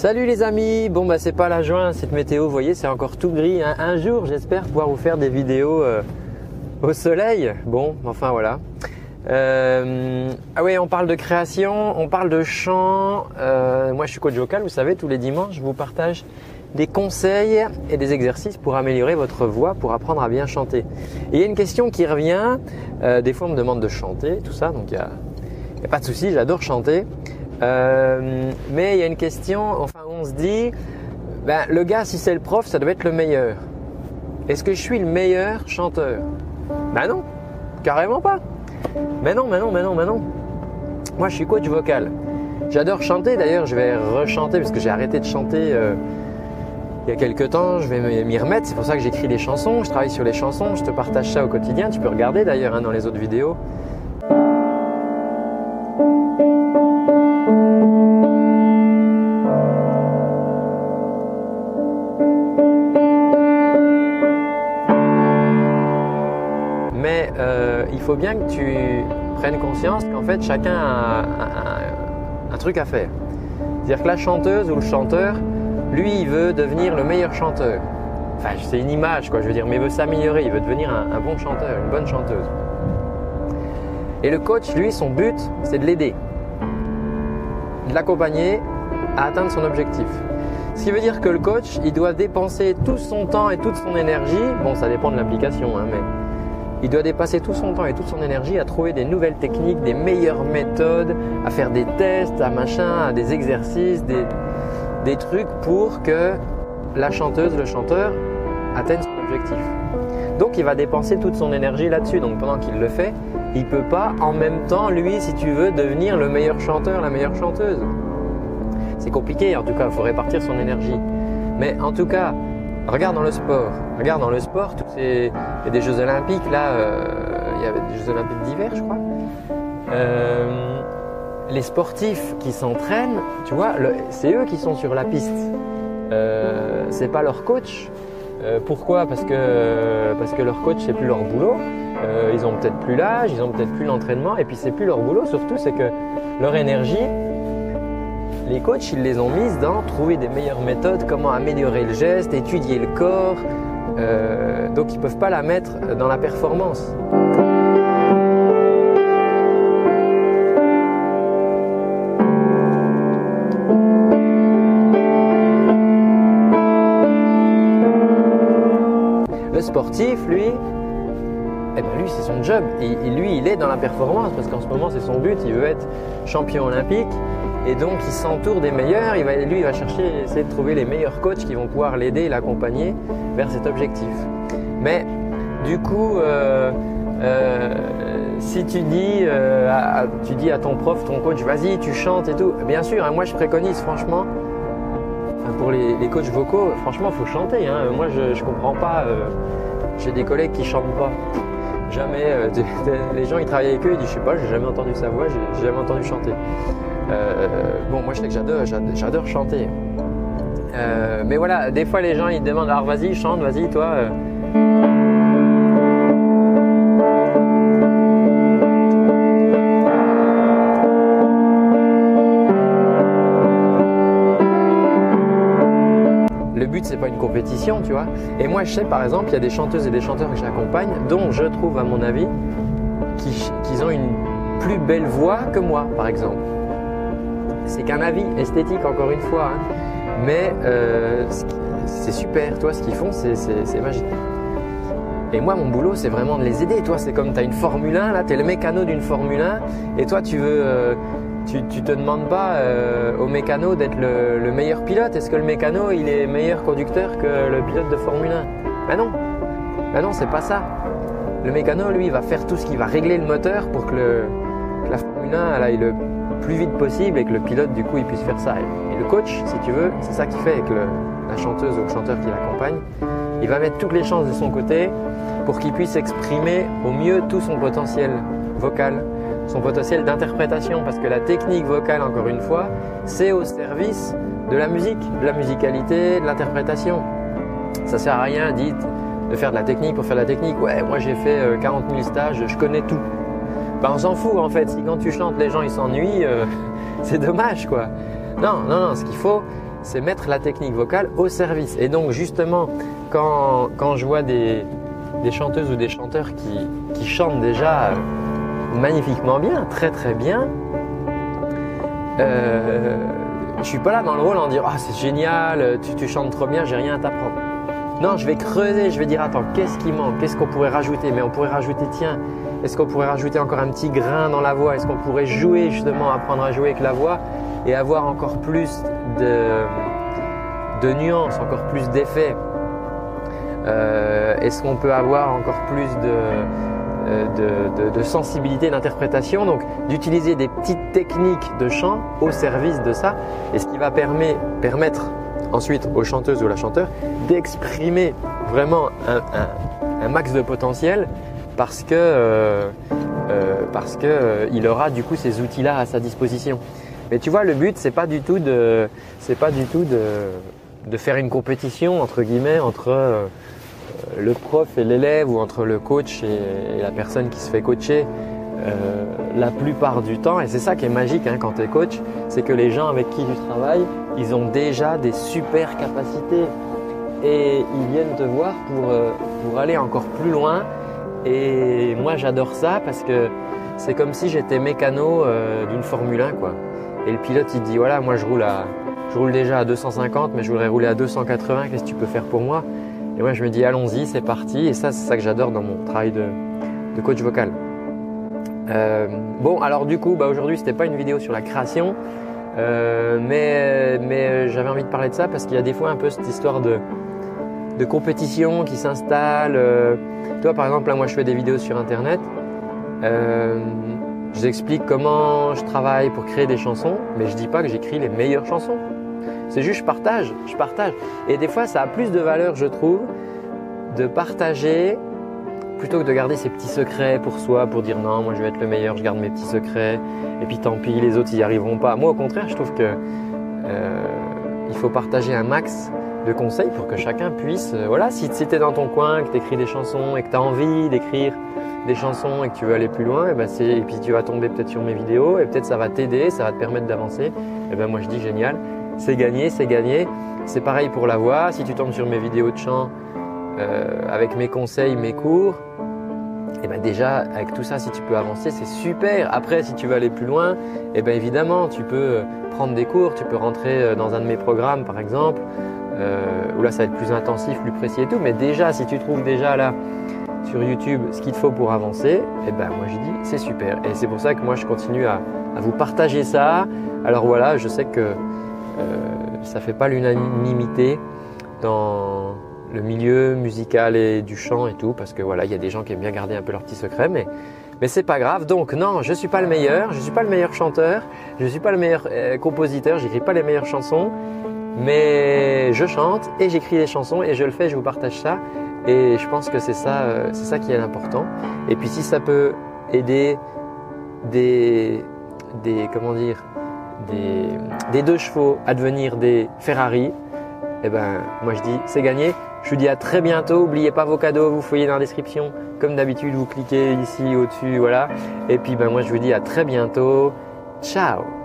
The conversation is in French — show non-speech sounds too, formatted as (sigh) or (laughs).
Salut les amis, bon bah c'est pas la juin cette météo, vous voyez c'est encore tout gris. hein. Un jour j'espère pouvoir vous faire des vidéos euh, au soleil. Bon, enfin voilà. Euh, ah ouais, on parle de création, on parle de chant. Euh, moi je suis coach vocal, vous savez, tous les dimanches je vous partage des conseils et des exercices pour améliorer votre voix, pour apprendre à bien chanter. Il y a une question qui revient, des fois on me demande de chanter, tout ça, donc il n'y a, a pas de souci, j'adore chanter. Euh, mais il y a une question, enfin on se dit, ben, le gars si c'est le prof, ça doit être le meilleur. Est-ce que je suis le meilleur chanteur? Ben non, carrément pas. Mais non, mais non, mais non, mais non. Moi je suis coach vocal. J'adore chanter, d'ailleurs je vais rechanter parce que j'ai arrêté de chanter euh, il y a quelques temps, je vais m'y remettre, c'est pour ça que j'écris des chansons, je travaille sur les chansons, je te partage ça au quotidien, tu peux regarder d'ailleurs hein, dans les autres vidéos. Euh, il faut bien que tu prennes conscience qu'en fait chacun a un, truc à faire. C'est-à-dire que la chanteuse ou le chanteur, lui, il veut devenir le meilleur chanteur. Enfin, c'est une image, quoi, je veux dire, mais il veut s'améliorer, il veut devenir un, un bon chanteur, une bonne chanteuse. Et le coach, lui, son but, c'est de l'aider, de l'accompagner à atteindre son objectif. Ce qui veut dire que le coach, il doit dépenser tout son temps et toute son énergie, bon, ça dépend de l'application, hein, mais il doit dépasser tout son temps et toute son énergie à trouver des nouvelles techniques, des meilleures méthodes, à faire des tests, à machin, des exercices, des, des trucs pour que la chanteuse, le chanteur atteigne son objectif. Donc il va dépenser toute son énergie là-dessus. Donc pendant qu'il le fait, il peut pas en même temps, lui, si tu veux, devenir le meilleur chanteur, la meilleure chanteuse. C'est compliqué, en tout cas, il faut répartir son énergie. Mais en tout cas, regarde dans le sport. Regarde dans le sport, toutes ces... il y a des Jeux Olympiques, là, euh, il y avait des Jeux Olympiques d'hiver, je crois. Euh, les sportifs qui s'entraînent, tu vois, c'est eux qui sont sur la piste. Euh, c'est pas leur coach. Pourquoi? Parce que parce que leur coach c'est plus leur boulot. Ils ont peut-être plus l'âge, ils ont peut-être plus l'entraînement, et puis c'est plus leur boulot. Surtout, c'est que leur énergie, les coachs, ils les ont mises dans trouver des meilleures méthodes, comment améliorer le geste, étudier le corps. Euh, donc ils peuvent pas la mettre dans la performance. Le sportif, lui, eh ben lui, c'est son job. Lui, il est dans la performance parce qu'en ce moment, c'est son but. Il veut être champion olympique. Et donc, il s'entoure des meilleurs. Il lui, il va chercher, essayer de trouver les meilleurs coachs qui vont pouvoir l'aider et l'accompagner vers cet objectif. Mais du coup, euh, euh, si tu dis, euh, à, tu dis à ton prof, ton coach, vas-y, tu chantes et tout. Bien sûr, hein, moi, je préconise franchement. Pour les, les coachs vocaux, franchement, faut chanter. hein. Moi, je, je comprends pas. J'ai des collègues qui chantent pas. Jamais. euh, les gens, ils travaillent avec eux, ils disent, je sais pas, j'ai jamais entendu sa voix, j'ai- jamais entendu chanter. Euh, bon, moi, je sais que j'adore, j'adore, chanter. Euh, mais voilà, des fois, les gens, ils demandent, alors vas-y, chante, vas-y, toi. Compétition, tu vois. Et moi, je sais, par exemple, il y a des chanteuses et des chanteurs que j'accompagne, dont je trouve, à mon avis, qui, qu'ils ont une plus belle voix que moi, par exemple. C'est qu'un avis esthétique, encore une fois. hein. Mais euh, c'est super, toi, ce qu'ils font, c'est magique. Et moi, mon boulot, c'est vraiment de les aider. Toi, c'est comme tu as une Formule 1, là, tu es le mécano d'une Formule 1, et toi, tu veux. euh, tu, te demandes pas euh, au mécano d'être le, le meilleur pilote. Est-ce que le mécano, il est meilleur conducteur que le pilote de Formule 1 Ben non. Ben non, c'est pas ça. Le mécano, lui, va faire tout ce qui va régler le moteur pour que, la Formule 1 elle aille le plus vite possible et que le pilote, du coup, il puisse faire ça. Et le coach, si tu veux, c'est ça qu'il fait avec la chanteuse ou le chanteur qui l'accompagne. Il va mettre toutes les chances de son côté pour qu'il puisse exprimer au mieux tout son potentiel vocal, son potentiel d'interprétation, parce que la technique vocale, encore une fois, c'est au service de la musique, de la musicalité, de l'interprétation. Ça sert à rien, dites, de faire de la technique pour faire de la technique. Ouais, moi j'ai fait euh, 40 000 stages, je connais tout. Ben, on s'en fout en fait. Si quand tu chantes, les gens ils s'ennuient, euh, (laughs) c'est dommage quoi. Non, non, non. Ce qu'il faut, c'est mettre la technique vocale au service. Et donc justement, quand, quand je vois des, des chanteuses ou des chanteurs qui, qui chantent déjà magnifiquement bien, très très bien, euh, je suis pas là dans le rôle en dire ah c'est génial, tu, chantes trop bien, j'ai rien à t'apprendre. Non, je vais creuser, je vais dire attends, qu'est-ce qui manque? Qu'est-ce qu'on pourrait rajouter? Mais on pourrait rajouter, tiens, est-ce qu'on pourrait rajouter encore un petit grain dans la voix? Est-ce qu'on pourrait jouer justement, apprendre à jouer avec la voix et avoir encore plus de, de nuances, encore plus d'effets? Euh, Est-ce qu'on peut avoir encore plus de, euh, de, sensibilité d'interprétation Donc d'utiliser des petites techniques de chant au service de ça et ce qui va permettre ensuite aux chanteuses ou la chanteur d'exprimer vraiment un, max de potentiel parce que euh, euh, parce que il aura du coup ces outils là à sa disposition. Mais tu vois, le but c'est pas du tout de c'est pas du tout de, de faire une compétition entre guillemets entre le prof et l'élève ou entre le coach et, la personne qui se fait coacher. la plupart du temps, et c'est ça qui est magique hein, quand tu es coach, c'est que les gens avec qui tu travailles, ils ont déjà des super capacités et ils viennent te voir pour, euh, aller encore plus loin. Et moi j'adore ça parce que c'est comme si j'étais mécano euh, d'une Formule 1 quoi. Et le pilote il dit voilà moi je roule à je roule déjà à 250 mais je voudrais rouler à 280 qu'est-ce que tu peux faire pour moi? Et moi je me dis allons-y c'est parti et ça c'est ça que j'adore dans mon travail de, de coach vocal. Euh, bon alors du coup bah, aujourd'hui c'était pas une vidéo sur la création euh, mais mais euh, j'avais envie de parler de ça parce qu'il y a des fois un peu cette histoire de, de compétition qui s'installe. Toi, par exemple, là, moi, je fais des vidéos sur Internet. J'explique comment je travaille pour créer des chansons, mais je dis pas que j'écris les meilleures chansons. C'est juste je partage, je partage. Et des fois, ça a plus de valeur, je trouve, de partager plutôt que de garder ses petits secrets pour soi, pour dire non, moi je vais être le meilleur, je garde mes petits secrets, et puis tant pis, les autres ils n'y arriveront pas. Moi au contraire, je trouve que euh, il faut partager un max de conseils pour que chacun puisse, euh, voilà, si, tu es dans ton coin, que tu écris des chansons et que tu as envie d'écrire des chansons et que tu veux aller plus loin, et, ben et puis tu vas tomber peut-être sur mes vidéos et peut-être ça va t'aider, ça va te permettre d'avancer. Et ben moi je dis génial, c'est gagné, c'est gagné. C'est pareil pour la voix, si tu tombes sur mes vidéos de chant euh, avec mes conseils, mes cours, et eh ben déjà avec tout ça si tu peux avancer c'est super. Après si tu veux aller plus loin et eh ben évidemment tu peux euh, prendre des cours. Tu peux rentrer euh, dans un de mes programmes par exemple où là ça va être plus intensif plus précis et tout. Mais déjà si tu trouves déjà là sur YouTube ce qu'il te faut pour avancer et eh ben moi je dis c'est super. Et c'est pour ça que moi je continue à, vous partager ça. Alors voilà je sais que euh, ça fait pas l'unanimité dans le milieu musical et du chant et tout, parce que voilà, il y a des gens qui aiment bien garder un peu leurs petits secrets, mais, mais c'est pas grave. Donc non, je suis pas le meilleur, je suis pas le meilleur chanteur, je suis pas le meilleur euh, compositeur, j'écris pas les meilleures chansons, mais je chante et j'écris des chansons et je le fais, je vous partage ça. Et je pense que c'est ça, euh, c'est ça qui est important. Et puis si ça peut aider des, des comment dire, des, deux chevaux à devenir des Ferrari, eh ben moi je dis c'est gagné. Je vous dis à très bientôt. N'oubliez pas vos cadeaux, vous fouillez dans la description. Comme d'habitude, vous cliquez ici au-dessus, voilà. Et puis ben moi je vous dis à très bientôt. Ciao